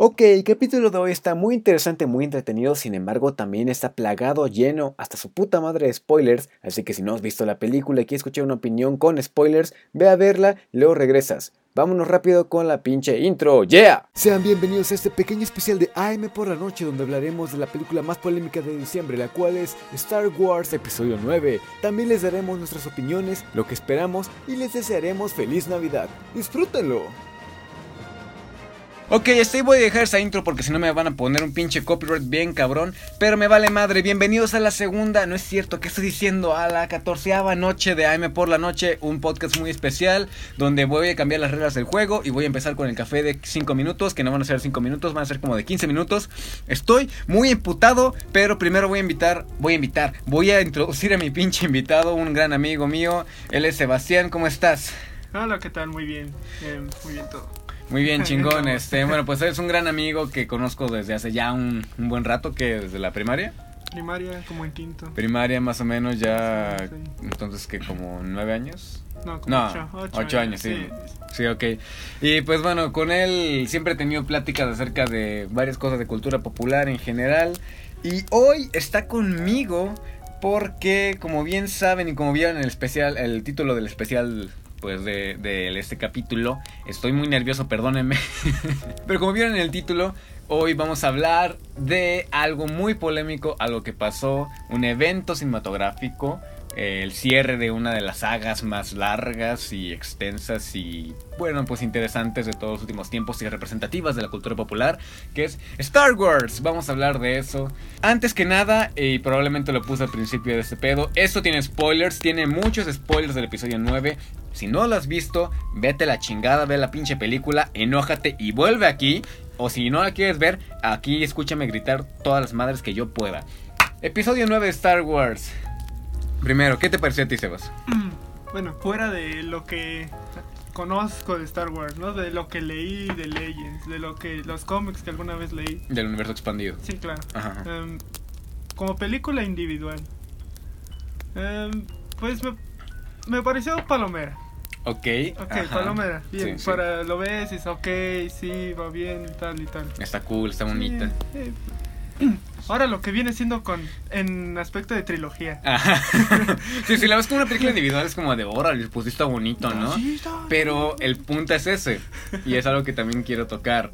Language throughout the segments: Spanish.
Ok, el capítulo de hoy está muy interesante, muy entretenido, sin embargo también está plagado, lleno, hasta su puta madre de spoilers, así que si no has visto la película y quieres escuchar una opinión con spoilers, ve a verla y luego regresas. Vámonos rápido con la pinche intro, ¡yeah! Sean bienvenidos a este pequeño especial de AM por la noche donde hablaremos de la película más polémica de diciembre, la cual es Star Wars Episodio 9. También les daremos nuestras opiniones, lo que esperamos y les desearemos feliz Navidad. ¡Disfrútenlo! Ok, estoy voy a dejar esa intro porque si no me van a poner un pinche copyright bien cabrón. Pero me vale madre. Bienvenidos a la segunda, no es cierto, ¿qué estoy diciendo? A la catorceava noche de AM por la noche. Un podcast muy especial donde voy a cambiar las reglas del juego y voy a empezar con el café de 5 minutos. Que no van a ser 5 minutos, van a ser como de 15 minutos. Estoy muy imputado, pero primero voy a invitar, voy a invitar, voy a introducir a mi pinche invitado, un gran amigo mío. Él es Sebastián, ¿cómo estás? Hola, ¿qué tal? Muy bien, eh, muy bien todo. Muy bien, chingón. Este, bueno, pues eres un gran amigo que conozco desde hace ya un, buen rato, que desde la primaria. Primaria, como en quinto. Primaria, más o menos, ya. Entonces, que como nueve años. No, como ocho, ocho, años, sí. sí. ok. Y pues bueno, con él siempre he tenido pláticas acerca de varias cosas de cultura popular en general. Y hoy está conmigo porque, como bien saben y como vieron el especial, el título del especial pues de, este capítulo. Estoy muy nervioso, perdónenme. Pero como vieron en el título, hoy vamos a hablar de algo muy polémico, algo que pasó, un evento cinematográfico el cierre de una de las sagas más largas y extensas y bueno pues interesantes de todos los últimos tiempos y representativas de la cultura popular que es Star Wars. Vamos a hablar de eso. Antes que nada y probablemente lo puse al principio de este pedo esto tiene spoilers tiene muchos spoilers del episodio 9 si no lo has visto vete la chingada ve la pinche película enójate y vuelve aquí. O si no la quieres ver aquí escúchame gritar todas las madres que yo pueda. Episodio 9 de Star Wars. Primero, ¿qué te pareció a ti, Sebas? Bueno, fuera de lo que conozco de Star Wars, ¿no? De lo que leí de Legends, de lo que los cómics que alguna vez leí. Del universo expandido. Sí, claro. Em, como película individual. Em, pues me, pareció palomera. Ok. Ok, palomera. Bien, para lo ves y es ok, sí, va bien, tal y tal. Está cool, está bonita. Ahora lo que viene siendo con en aspecto de trilogía. sí, si la ves como una película individual es como de órale, pues está bonito, ¿no? Pero el punto es ese. Y es algo que también quiero tocar.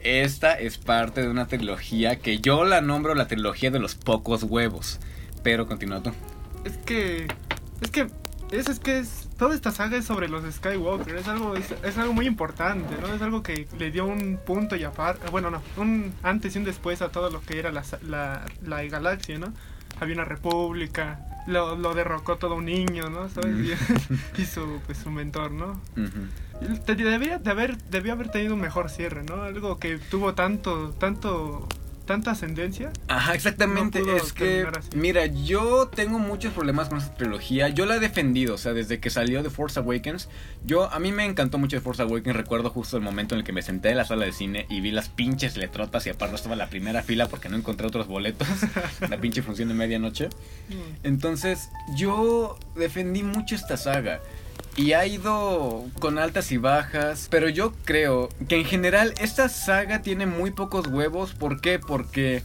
Esta es parte de una trilogía que yo la nombro la trilogía de los pocos huevos. Pero continúa tú. Es que. Es que. Es, es que es toda esta saga es sobre los Skywalker, es algo, es, algo muy importante, ¿no? Es algo que le dio un punto y aparte, bueno, no, un antes y un después a todo lo que era la, la, galaxia, ¿no? Había una república, lo, derrocó todo un niño, ¿no? ¿Sabes? Y, su, pues, su mentor, ¿no? Debía de haber, debió haber tenido un mejor cierre, ¿no? Algo que tuvo tanto, tanto tanta ascendencia. Ajá, exactamente. es que, mira, yo tengo muchos problemas con esta trilogía. Yo la he defendido, o sea, desde que salió de Force Awakens. Yo, a mí me encantó mucho de Force Awakens. Recuerdo justo el momento en el que me senté en la sala de cine y vi las pinches letrotas y aparte estaba en la primera fila porque no encontré otros boletos. la pinche función de medianoche. Mm. Entonces, yo defendí mucho esta saga y ha ido con altas y bajas, pero yo creo que en general esta saga tiene muy pocos huevos. ¿Por qué? Porque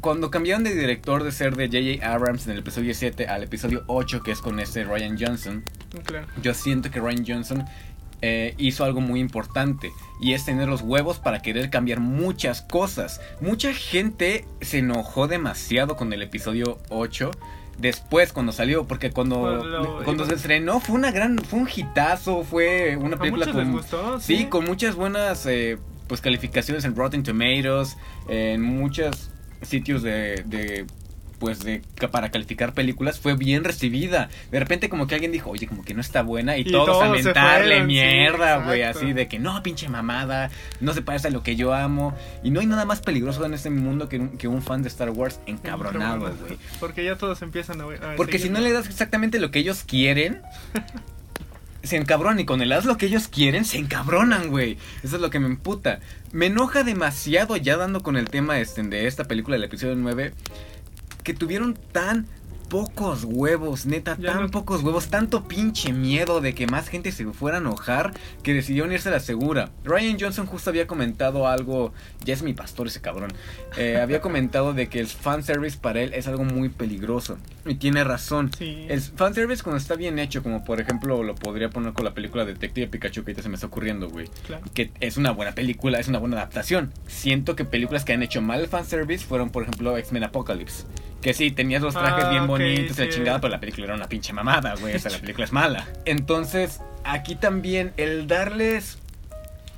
cuando cambiaron de director de ser de J.J. Abrams en el episodio 7 al episodio 8, que es con este Ryan Johnson, yo siento que Ryan Johnson eh, hizo algo muy importante y es tener los huevos para querer cambiar muchas cosas. Mucha gente se enojó demasiado con el episodio 8 después cuando salió, porque cuando, cuando se estrenó fue una gran, fue un hitazo, fue una película con, ¿sí? con muchas buenas eh, pues calificaciones en Rotten Tomatoes, en muchos sitios de pues de para calificar películas fue bien recibida. De repente como que alguien dijo, "Oye, como que no está buena" y, todos, a mentarle mierda, güey, así de que no, pinche mamada, no se parece a lo que yo amo y no hay nada más peligroso en este mundo que un, que un fan de Star Wars encabronado, güey. Porque ya todos empiezan a, Porque si no le das exactamente lo que ellos quieren, se encabronan y con el haz lo que ellos quieren, se encabronan, güey. Eso es lo que me emputa. Me enoja demasiado ya dando con el tema este, de esta película del episodio 9 que tuvieron tan pocos huevos, neta, Ya tan no- pocos huevos, tanto pinche miedo de que más gente se fuera a enojar que decidieron irse a la segura. Ryan Johnson justo había comentado algo, ya es mi pastor ese cabrón, eh, había comentado de que el fanservice para él es algo muy peligroso. Y tiene razón. Sí. El fanservice cuando está bien hecho, como por ejemplo lo podría poner con la película Detective Pikachu que ahorita se me está ocurriendo, güey. Claro. Que es una buena película, es una buena adaptación. Siento que películas que han hecho mal el fanservice fueron, por ejemplo, X-Men Apocalypse. Que sí, tenías los trajes Ah, bien bonitos y la sí. chingada, pero la película era una pinche mamada, güey. O sea, la película es mala. Entonces, aquí también el darles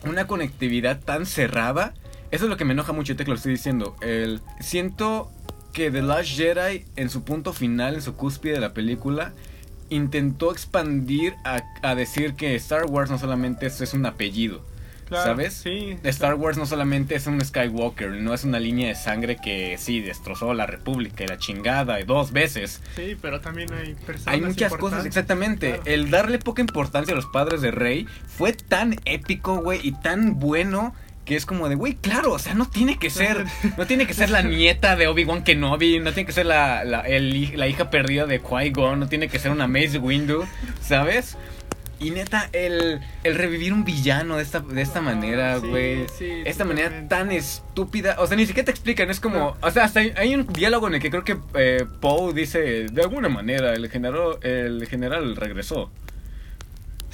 una conectividad tan cerrada, eso es lo que me enoja mucho, te lo estoy diciendo. El, siento que The Last Jedi, en su punto final, en su cúspide de la película, intentó expandir a, a decir que Star Wars no solamente es, es un apellido. Claro, ¿sabes? Sí. Star Wars no solamente es un Skywalker, no es una línea de sangre que sí destrozó la República y la chingada dos veces. Sí, pero también hay personas. Hay muchas cosas, exactamente. Claro. El darle poca importancia a los padres de Rey fue tan épico, güey, y tan bueno que es como de, güey, claro, o sea, no tiene que ser, no tiene que ser la nieta de Obi-Wan Kenobi, no tiene que ser la, la, el la hija perdida de Qui-Gon, no tiene que ser una Mace Windu, ¿sabes? Y neta, el, el revivir un villano de esta, de esta Ah, manera, güey. sí, esta manera tan estúpida. O sea, ni siquiera te explican. Es como. O sea, hasta hay, hay un diálogo en el que creo que eh, Poe dice: De alguna manera, el general, el general regresó.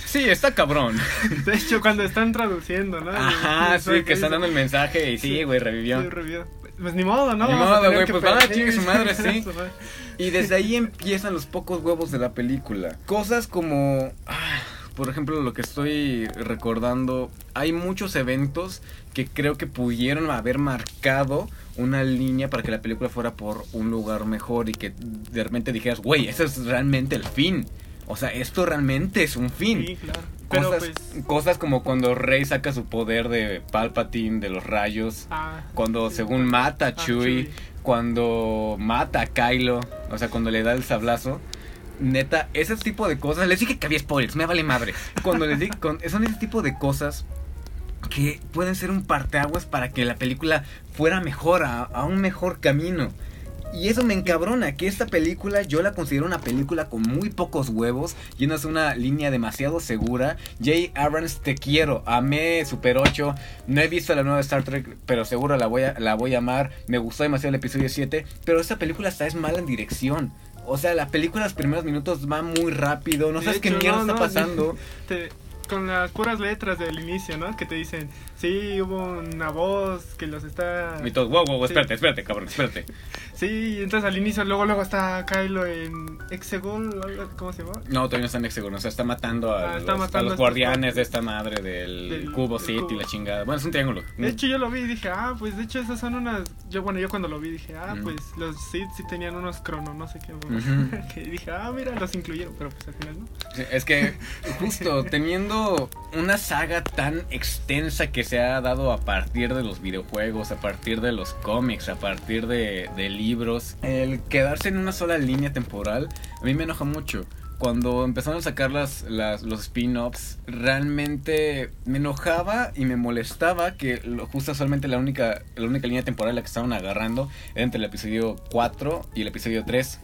Sí, está cabrón. De hecho, cuando están traduciendo, ¿no? Ajá, sí, que están dando el mensaje y sí, Sí, güey, revivió. Sí, revivió. Pues ni modo, ¿no? Ni a modo, güey, pues, va, pe- chingue su madre, sí. Y desde ahí empiezan los pocos huevos de la película. Cosas como, ah, por ejemplo, lo que estoy recordando, hay muchos eventos que creo que pudieron haber marcado una línea para que la película fuera por un lugar mejor y que de repente dijeras, güey, ese es realmente el fin. O sea, esto realmente es un fin. Sí, claro. Pero Cosas, pues. cosas como cuando Rey saca su poder de Palpatine, de los rayos. Ah, Cuando sí. según mata a Ah, Chewie, cuando mata a Kylo, o sea, cuando le da el sablazo. Neta, ese tipo de cosas. Les dije que había spoilers, me vale madre. Cuando les dije, con- son ese tipo de cosas que pueden ser un parteaguas para que la película fuera mejor, a, a un mejor camino. Y eso me encabrona, que esta película yo la considero una película con muy pocos huevos, yéndose una línea demasiado segura. Jay Abrams, te quiero, amé Super 8, no he visto la nueva Star Trek, pero seguro la voy a, la voy a amar. Me gustó demasiado el episodio 7, pero esta película hasta es mala en dirección. O sea, la película los primeros minutos va muy rápido, no De sabes qué mierda no, está pasando. te- con las puras letras del inicio, ¿no? Que te dicen, sí, hubo una voz que los está... Y wow, wow, Sí. espérate, espérate, cabrón, espérate. Sí, entonces al inicio, luego luego está Kylo en Exegol, ¿cómo se llama? No, todavía no está en Hexagon, o sea, está matando a, Ah, está los, matando a a los estos guardianes de esta madre del, Del- cubo City y la chingada. Bueno, es un triángulo. De hecho yo lo vi y dije, ah, pues de hecho esas son unas... Yo, bueno, yo cuando lo vi dije, ah, Mm. pues los Sith sí tenían unos crono, no sé qué. Que dije, ah, mira, los incluyeron, pero pues al final no. Sí, Es que justo teniendo una saga tan extensa que se ha dado a partir de los videojuegos, a partir de los cómics, a partir de, de libros, el quedarse en una sola línea temporal a mí me enoja mucho. Cuando empezaron a sacar las, las- los spin-offs, realmente me enojaba y me molestaba que lo- justo solamente la única, la única línea temporal la que estaban agarrando era entre el episodio 4 y el episodio 3.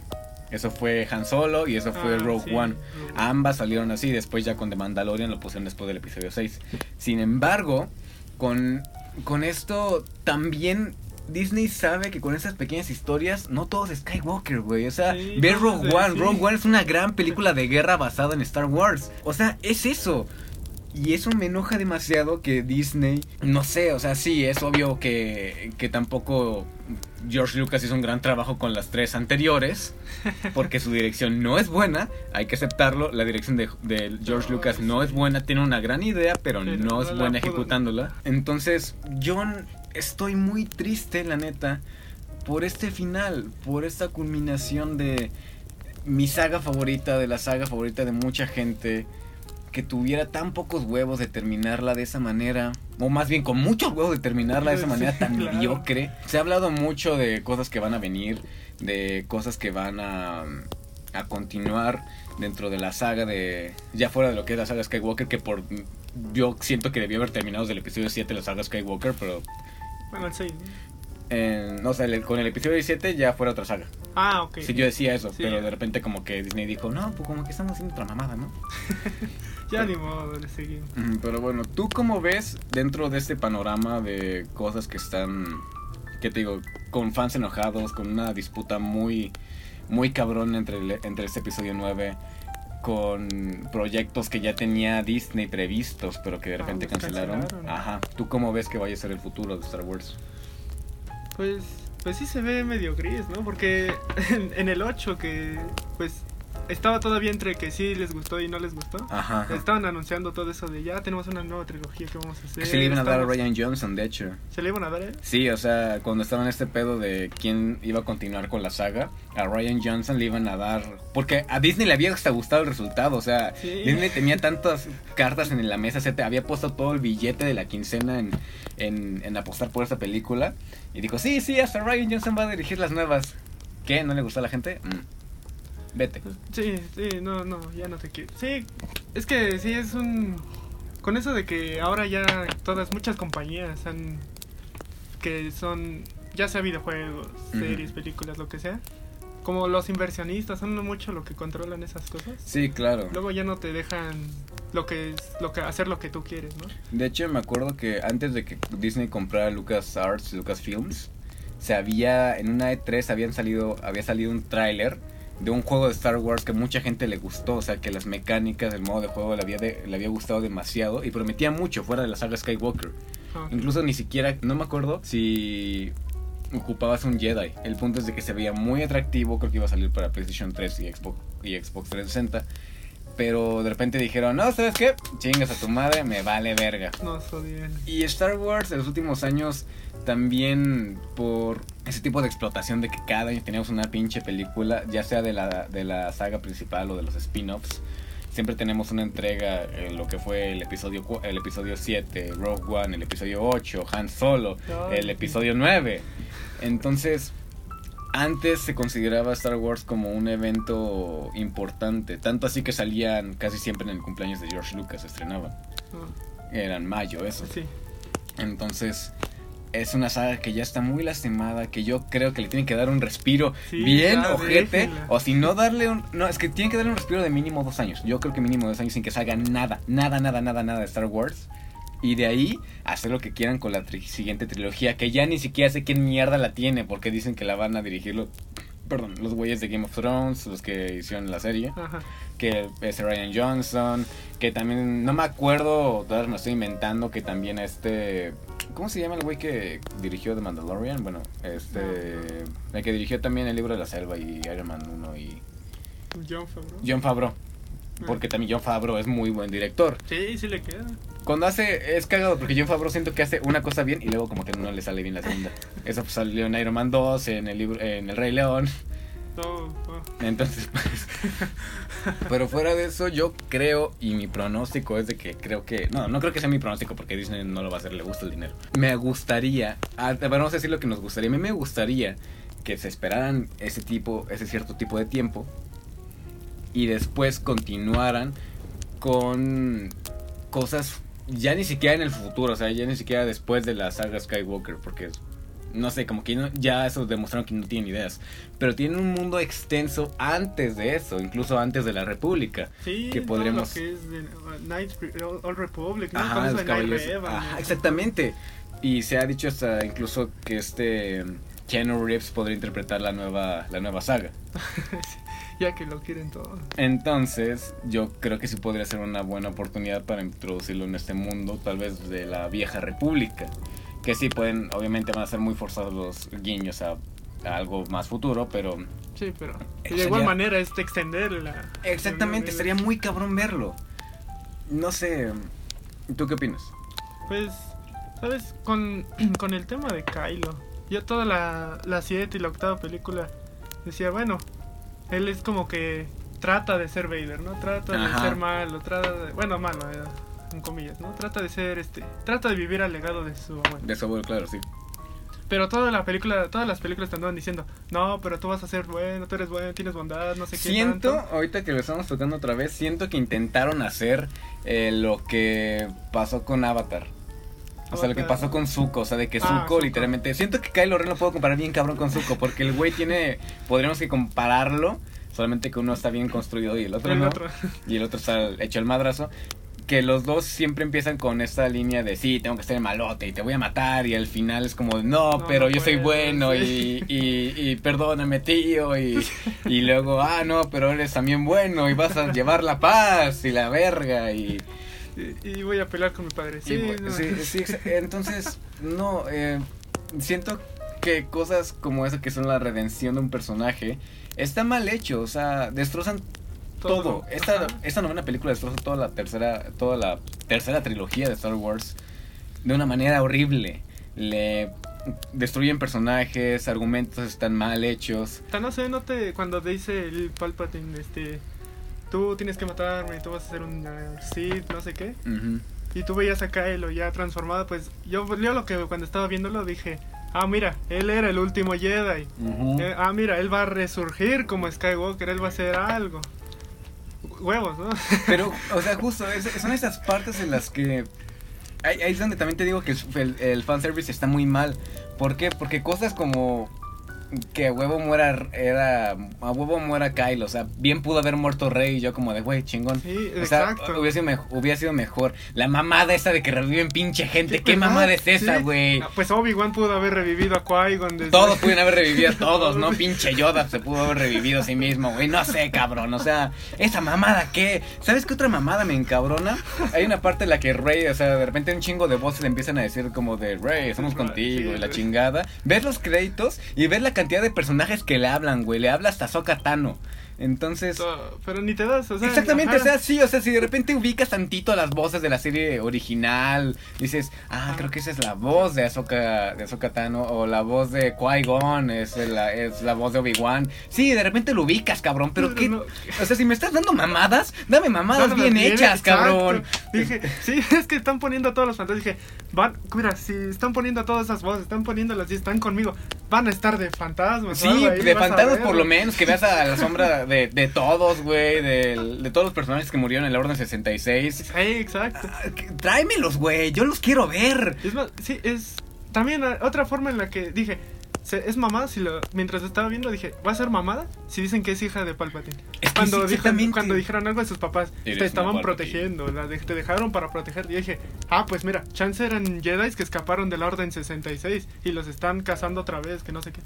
Eso fue Han Solo y eso fue Ah, Rogue sí, One. Rogue One. Ambas salieron así, después ya con The Mandalorian lo pusieron después del episodio 6. Sin embargo, con, con esto también Disney sabe que con esas pequeñas historias no todo es Skywalker, güey. O sea, Sí, no, Rogue One. sí. Rogue One es una gran película de guerra basada en Star Wars. O sea, es eso. Y eso me enoja demasiado que Disney, no sé, o sea, sí, es obvio que, que tampoco George Lucas hizo un gran trabajo con las tres anteriores, porque su dirección no es buena, hay que aceptarlo, la dirección de, de George Lucas no es buena, tiene una gran idea, pero no es buena ejecutándola. Entonces, yo estoy muy triste, la neta, por este final, por esta culminación de mi saga favorita, de la saga favorita de mucha gente, que tuviera tan pocos huevos de terminarla de esa manera, o más bien con muchos huevos de terminarla de esa Sí, manera tan claro. mediocre. Se ha hablado mucho de cosas que van a venir, de cosas que van a, a continuar dentro de la saga de, ya fuera de lo que es la saga Skywalker, que por... Yo siento que debió haber terminado desde el episodio 7 la saga Skywalker, pero Bueno, el 6. en- no, o sea, el- con el episodio 17 ya fuera otra saga. Ah, ok. Sí, yo decía eso, Sí. pero de repente como que Disney dijo, no, pues como que estamos haciendo otra mamada, ¿no? Ya ni modo, le seguimos. Pero bueno, ¿tú cómo ves dentro de este panorama de cosas que están, qué te digo, con fans enojados, con una disputa muy, muy cabrón entre, el- entre este episodio 9, con proyectos que ya tenía Disney previstos, pero que de Ah, repente cancelaron. Ajá, ¿tú cómo ves que vaya a ser el futuro de Star Wars? Pues, pues sí se ve medio gris, ¿no? Porque en, en el 8 que, pues, estaba todavía entre que sí les gustó y no les gustó. Ajá. ajá. Estaban anunciando todo eso de ya tenemos una nueva trilogía que vamos a hacer. Que se le iban a dar a Ryan Johnson, de hecho. ¿Se le iban a dar él? Sí, o sea, cuando estaba en este pedo de quién iba a continuar con la saga, a Ryan Johnson le iban a dar... Porque a Disney le había hasta gustado el resultado, o sea, Sí. Disney tenía tantas cartas en la mesa, se te había puesto todo el billete de la quincena en, en, en apostar por esta película. Y dijo, sí, sí, hasta Ryan Johnson va a dirigir las nuevas. ¿Qué? ¿No le gustó a la gente? Mm. Vete. Sí, sí, no, no, ya no te quiero. Sí, es que sí es un... Con eso de que ahora ya todas, muchas compañías han... Que son, ya sea videojuegos, series, películas, lo que sea. Como los inversionistas son mucho lo que controlan esas cosas. Sí, claro. Luego ya no te dejan lo que es, lo que hacer lo que tú quieres, ¿no? De hecho, me acuerdo que antes de que Disney comprara LucasArts y Lucasfilms, se había en una E3 habían salido había salido un tráiler de un juego de Star Wars que mucha gente le gustó, o sea, que las mecánicas, el modo de juego le había de- le había gustado demasiado y prometía mucho fuera de la saga Skywalker. Ah, Incluso ni siquiera no me acuerdo si ocupabas un Jedi. El punto es de que se veía muy atractivo, creo que iba a salir para PlayStation 3 y Xbox y Xbox 360. Pero de repente dijeron, no, ¿sabes qué? Chingas a tu madre, me vale verga. Nos odian. Y Star Wars en los últimos años también por ese tipo de explotación de que cada año teníamos una pinche película, ya sea de la, de la saga principal o de los spin-offs. Siempre tenemos una entrega en lo que fue el episodio el episodio 7, Rogue One, el episodio 8, Han Solo, el episodio 9. Entonces, antes se consideraba Star Wars como un evento importante, tanto así que salían casi siempre en el cumpleaños de George Lucas, se estrenaban. Ah, Era en mayo eso. sí. Entonces, es una saga que ya está muy lastimada, que yo creo que le tienen que dar un respiro Sí, bien ya, ojete, o si no darle un... No, es que tienen que darle un respiro de mínimo dos años. Yo creo que mínimo dos años sin que salga nada, nada, nada, nada, nada de Star Wars. Y de ahí hacer lo que quieran con la tri- siguiente trilogía, que ya ni siquiera sé quién mierda la tiene, porque dicen que la van a dirigir los, perdón, los güeyes de Game of Thrones, los que hicieron la serie Ajá. que es Ryan Johnson, que también, no me acuerdo, todavía me estoy inventando, que también este, ¿cómo se llama el güey que dirigió The Mandalorian? Bueno, este, el que dirigió también el libro de la selva y Iron Man 1 y John Favreau. John Favreau, porque también John Favreau es muy buen director. Sí, sí le queda. Cuando hace, es cagado, porque John Favreau siento que hace una cosa bien y luego como que no le sale bien la segunda. Eso pues, salió en Iron Man 2, en el libro, en El Rey León. Entonces, pues. Pero fuera de eso, yo creo, y mi pronóstico es de que creo que. No, no creo que sea mi pronóstico porque Disney no lo va a hacer, le gusta el dinero. Me gustaría. A, ver, vamos a decir lo que nos gustaría. A mí me gustaría que se esperaran ese tipo, ese cierto tipo de tiempo. Y después continuaran con cosas ya ni siquiera en el futuro, o sea, ya ni siquiera después de la saga Skywalker, porque no sé, como que no- ya eso demostraron que no tienen ideas, pero tienen un mundo extenso antes de eso, incluso antes de la República. Sí, Que podremos- lo que es de Re- Republic, ¿no? Ajá, los exactamente. Y se ha dicho hasta incluso que este Keanu Reeves podría interpretar la nueva la nueva saga. ya que lo quieren todo. Entonces, yo creo que sí podría ser una buena oportunidad para introducirlo en este mundo, tal vez de la vieja república. Que sí pueden, obviamente van a ser muy forzados los guiños a, a algo más futuro, pero Sí, pero de igual sería- manera es de extender la... exactamente, la- estaría muy cabrón verlo. No sé, ¿tú qué opinas? Pues, ¿sabes? Con, con el tema de Kylo, yo toda la, la siete y la octava película decía, bueno, él es como que trata de ser Vader, ¿no? Trata de ser malo, trata de... Bueno, malo, eh, en comillas, ¿no? Trata de ser, este... Trata de vivir al legado de su abuelo. De su abuelo, claro, sí. Pero toda la película, todas las películas te andaban diciendo, no, pero tú vas a ser bueno, tú eres bueno, tienes bondad, no sé qué. Siento, tanto". ahorita que lo estamos tocando otra vez, siento que intentaron hacer eh, lo que pasó con Avatar. O sea, lo que pasó con Zuko, o sea, de que Ah, Zuko Zuko. literalmente... Siento que Kylo Ren lo puedo comparar bien cabrón con Zuko, porque el güey tiene... Podríamos que compararlo, solamente que uno está bien construido y el otro El no. otro. Y el otro está hecho el madrazo. Que los dos siempre empiezan con esta línea de sí, tengo que ser malote y te voy a matar. Y al final es como, no, No, pero no yo soy bueno sí. y, y, y perdóname, tío. Y, y luego, ah, no, pero eres también bueno y vas a llevar la paz y la verga. Y, Y, voy a pelear con mi padre. Sí, no. sí, entonces, no, eh, siento que cosas como esa que son la redención de un personaje está mal hecho, o sea, destrozan todo. Esta, esta novena película destroza toda la tercera, toda la tercera trilogía de Star Wars de una manera horrible. Le destruyen personajes, argumentos están mal hechos. No sé, no te. Cuando dice el Palpatine, este. Tú tienes que matarme, tú vas a ser un uh, Sith, no sé qué. Y tú veías a Kylo ya transformado, pues yo, yo lo que cuando estaba viéndolo dije, ah, mira, él era el último Jedi. Eh, ah, mira, él va a resurgir como Skywalker, él va a hacer algo. Huevos, ¿no? Pero, o sea, justo, son esas partes en las que... Ahí, ahí es donde también te digo que el, el, el fanservice está muy mal. ¿Por qué? Porque cosas como que a huevo muera era a huevo muera Kyle, o sea, bien pudo haber muerto Rey y yo como de güey, chingón. Sí, O sea, exacto. hubiera sido, hubiera sido mejor. La mamada esa de que reviven pinche gente, Sí, ¿qué ¿verdad? mamada es esa, güey? Ah, Pues Obi-Wan pudo haber revivido a Qui-Gon desde... Todos pudieron haber revivido a todos, ¿no? Pinche Yoda se pudo haber revivido a sí mismo, güey. No sé, cabrón. O sea, esa mamada, ¿qué? ¿Sabes qué otra mamada me encabrona? Hay una parte en la que Rey, o sea, de repente un chingo de voces le empiezan a decir como de Rey, estamos contigo y la chingada. Ves los créditos y ves la cantidad de personajes que le hablan, güey. Le habla hasta Ahsoka Tano. Entonces. Pero ni te das, o sea... Exactamente, ajá. o sea, sí, o sea, si de repente ubicas tantito las voces de la serie original, dices, ah, creo que esa es la voz de Ahsoka, de Ahsoka Tano, o la voz de Qui-Gon, es la, es la voz de Obi-Wan. Sí, de repente lo ubicas, cabrón, pero Pero qué... no- O sea, si me estás dando mamadas, dame mamadas bien bien, hechas, exacto. cabrón. Dije, sí, es que están poniendo a todos los fantasmas. Dije, van, mira, si están poniendo a todas esas voces, están poniéndolas y están conmigo, van a estar de fantasmas. Sí, de fantasmas por lo menos, que veas a la sombra de, de todos, güey, de, todos los personajes que murieron en la Orden 66. Sí, exacto. Ah, Tráemelos, güey, yo los quiero ver. Es más, sí, es también eh, otra forma en la que dije, es mamada, si lo, mientras estaba viendo dije, ¿va a ser mamada? Si dicen que es hija de Palpatine. Es que Cuando, sí, dijo- cuando dijeron algo de sus papás, te estaban protegiendo, la de- te dejaron para proteger. Y dije, ah, pues mira, chance eran Jedi que escaparon de la Orden 66 y los están cazando otra vez, que no sé qué.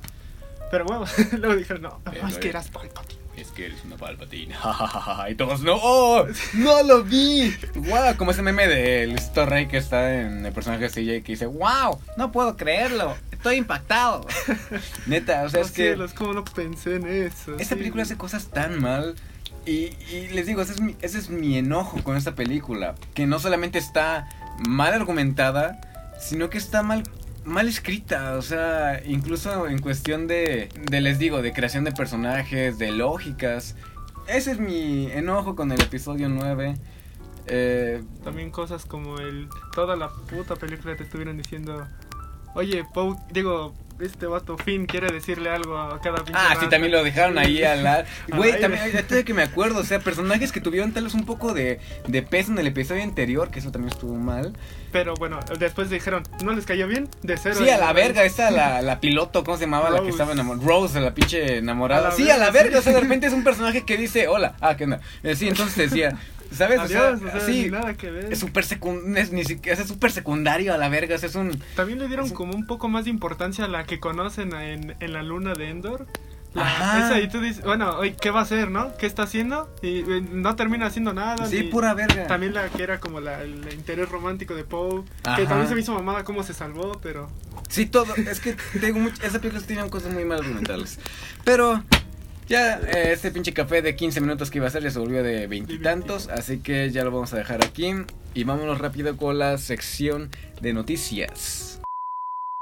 Pero bueno, luego dijeron, no, no, es que eras Palpatine. Es que eres una palpatina. y todos, no, ¡Oh! no lo vi. Wow, como ese meme del Listo Rey que está en el personaje de CJ que dice, wow, no puedo creerlo. Estoy impactado. Neta, o sea, Oh, es que cielos, ¿cómo no pensé en eso? esta Sí. película hace cosas tan mal. Y, y les digo, ese es, mi, ese es mi enojo con esta película. Que no solamente está mal argumentada, sino que está mal, mal escrita. O sea, incluso en cuestión de, de, les digo, de creación de personajes, de lógicas. Ese es mi enojo con el episodio 9. Eh, También cosas como el. Toda la puta película te estuvieron diciendo. Oye, Poe, digo, este vato Finn quiere decirle algo a cada pinche Ah, sí, raza". también lo dejaron ahí al lado. Güey, también, ahorita de que me acuerdo, o sea, personajes que tuvieron tal vez un poco de, de peso en el episodio anterior, que eso también estuvo mal. Pero bueno, después dijeron, ¿no les cayó bien? De cero. Sí, a la verga, esa, la, la piloto, ¿cómo se llamaba? La que Rose. estaba enamorada. Rose, la pinche enamorada. A la sí, a la verga, verga, o sea, sí. de repente es un personaje que dice, hola, ah, ¿qué onda? Eh, sí, entonces decía, ¿sabes? Adiós, o o sea, sea, sí, nada que ver. es súper secund es, ni siquiera- es súper secundario a la verga, o sea, es un... También le dieron un- como un poco más de importancia a la que conocen en, en la luna de Endor. La- Ajá. esa y tú dices, bueno, ¿qué va a hacer, no? ¿Qué está haciendo? Y eh, no termina haciendo nada. Sí, pura verga. También la que era como la, el interés romántico de Poe. Que también se me hizo mamada cómo se salvó, pero... Sí, todo. Es que tengo much- esa película tiene cosas muy mal argumentales. Pero ya eh, este pinche café de 15 minutos que iba a ser ya se volvió de veintitantos. Así que ya lo vamos a dejar aquí. Y vámonos rápido con la sección de noticias.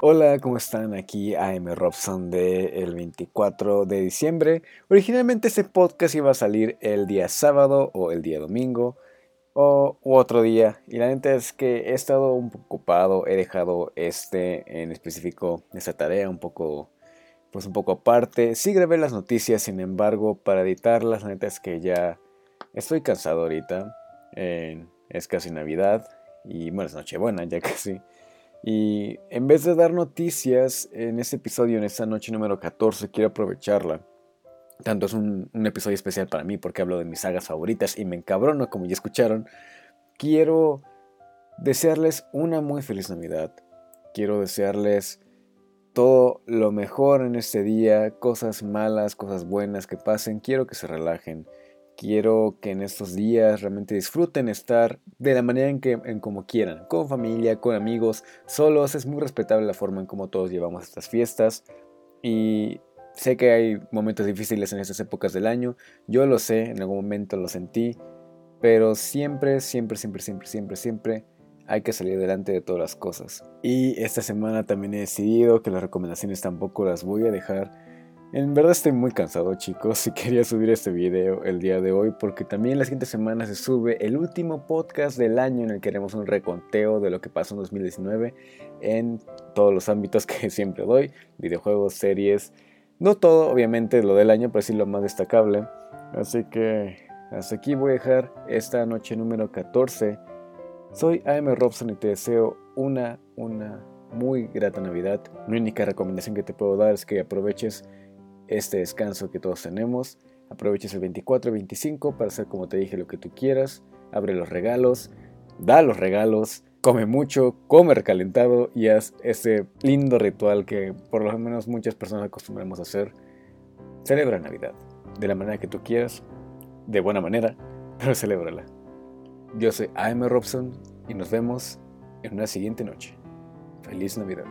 Hola, ¿cómo están? Aquí AM Robson de el 24 de diciembre. Originalmente este podcast iba a salir el día sábado o el día domingo o otro día. Y la neta es que he estado un poco ocupado, he dejado este en específico, esta tarea un poco, pues un poco aparte. Sí grabé las noticias, sin embargo, para editarlas, la neta es que ya estoy cansado ahorita. Es casi Navidad y bueno, es Nochebuena ya casi. Y en vez de dar noticias en este episodio, en esta noche número 14, quiero aprovecharla. Tanto es un, un episodio especial para mí porque hablo de mis sagas favoritas y me encabrono, como ya escucharon. Quiero desearles una muy feliz Navidad. Quiero desearles todo lo mejor en este día, cosas malas, cosas buenas que pasen. Quiero que se relajen. Quiero que en estos días realmente disfruten estar de la manera en que en como quieran, con familia, con amigos, solos. Es muy respetable la forma en cómo todos llevamos estas fiestas. Y sé que hay momentos difíciles en estas épocas del año. Yo lo sé, en algún momento lo sentí. Pero siempre, siempre, siempre, siempre, siempre, siempre hay que salir adelante de todas las cosas. Y esta semana también he decidido que las recomendaciones tampoco las voy a dejar. En verdad estoy muy cansado chicos y quería subir este video el día de hoy porque también la siguiente semana se sube el último podcast del año en el que haremos un reconteo de lo que pasó en 2019 en todos los ámbitos que siempre doy, videojuegos, series, no todo obviamente lo del año, pero sí lo más destacable. Así que hasta aquí voy a dejar esta noche número 14 soy AM Robson y te deseo una, una muy grata Navidad. La única recomendación que te puedo dar es que aproveches este descanso que todos tenemos. Aproveches el 24 y 25 para hacer como te dije lo que tú quieras. Abre los regalos, da los regalos, come mucho, come recalentado y haz ese lindo ritual que por lo menos muchas personas acostumbramos a hacer. Celebra Navidad de la manera que tú quieras, de buena manera, pero celébrala. Yo soy AM Robson y nos vemos en una siguiente noche. Feliz Navidad.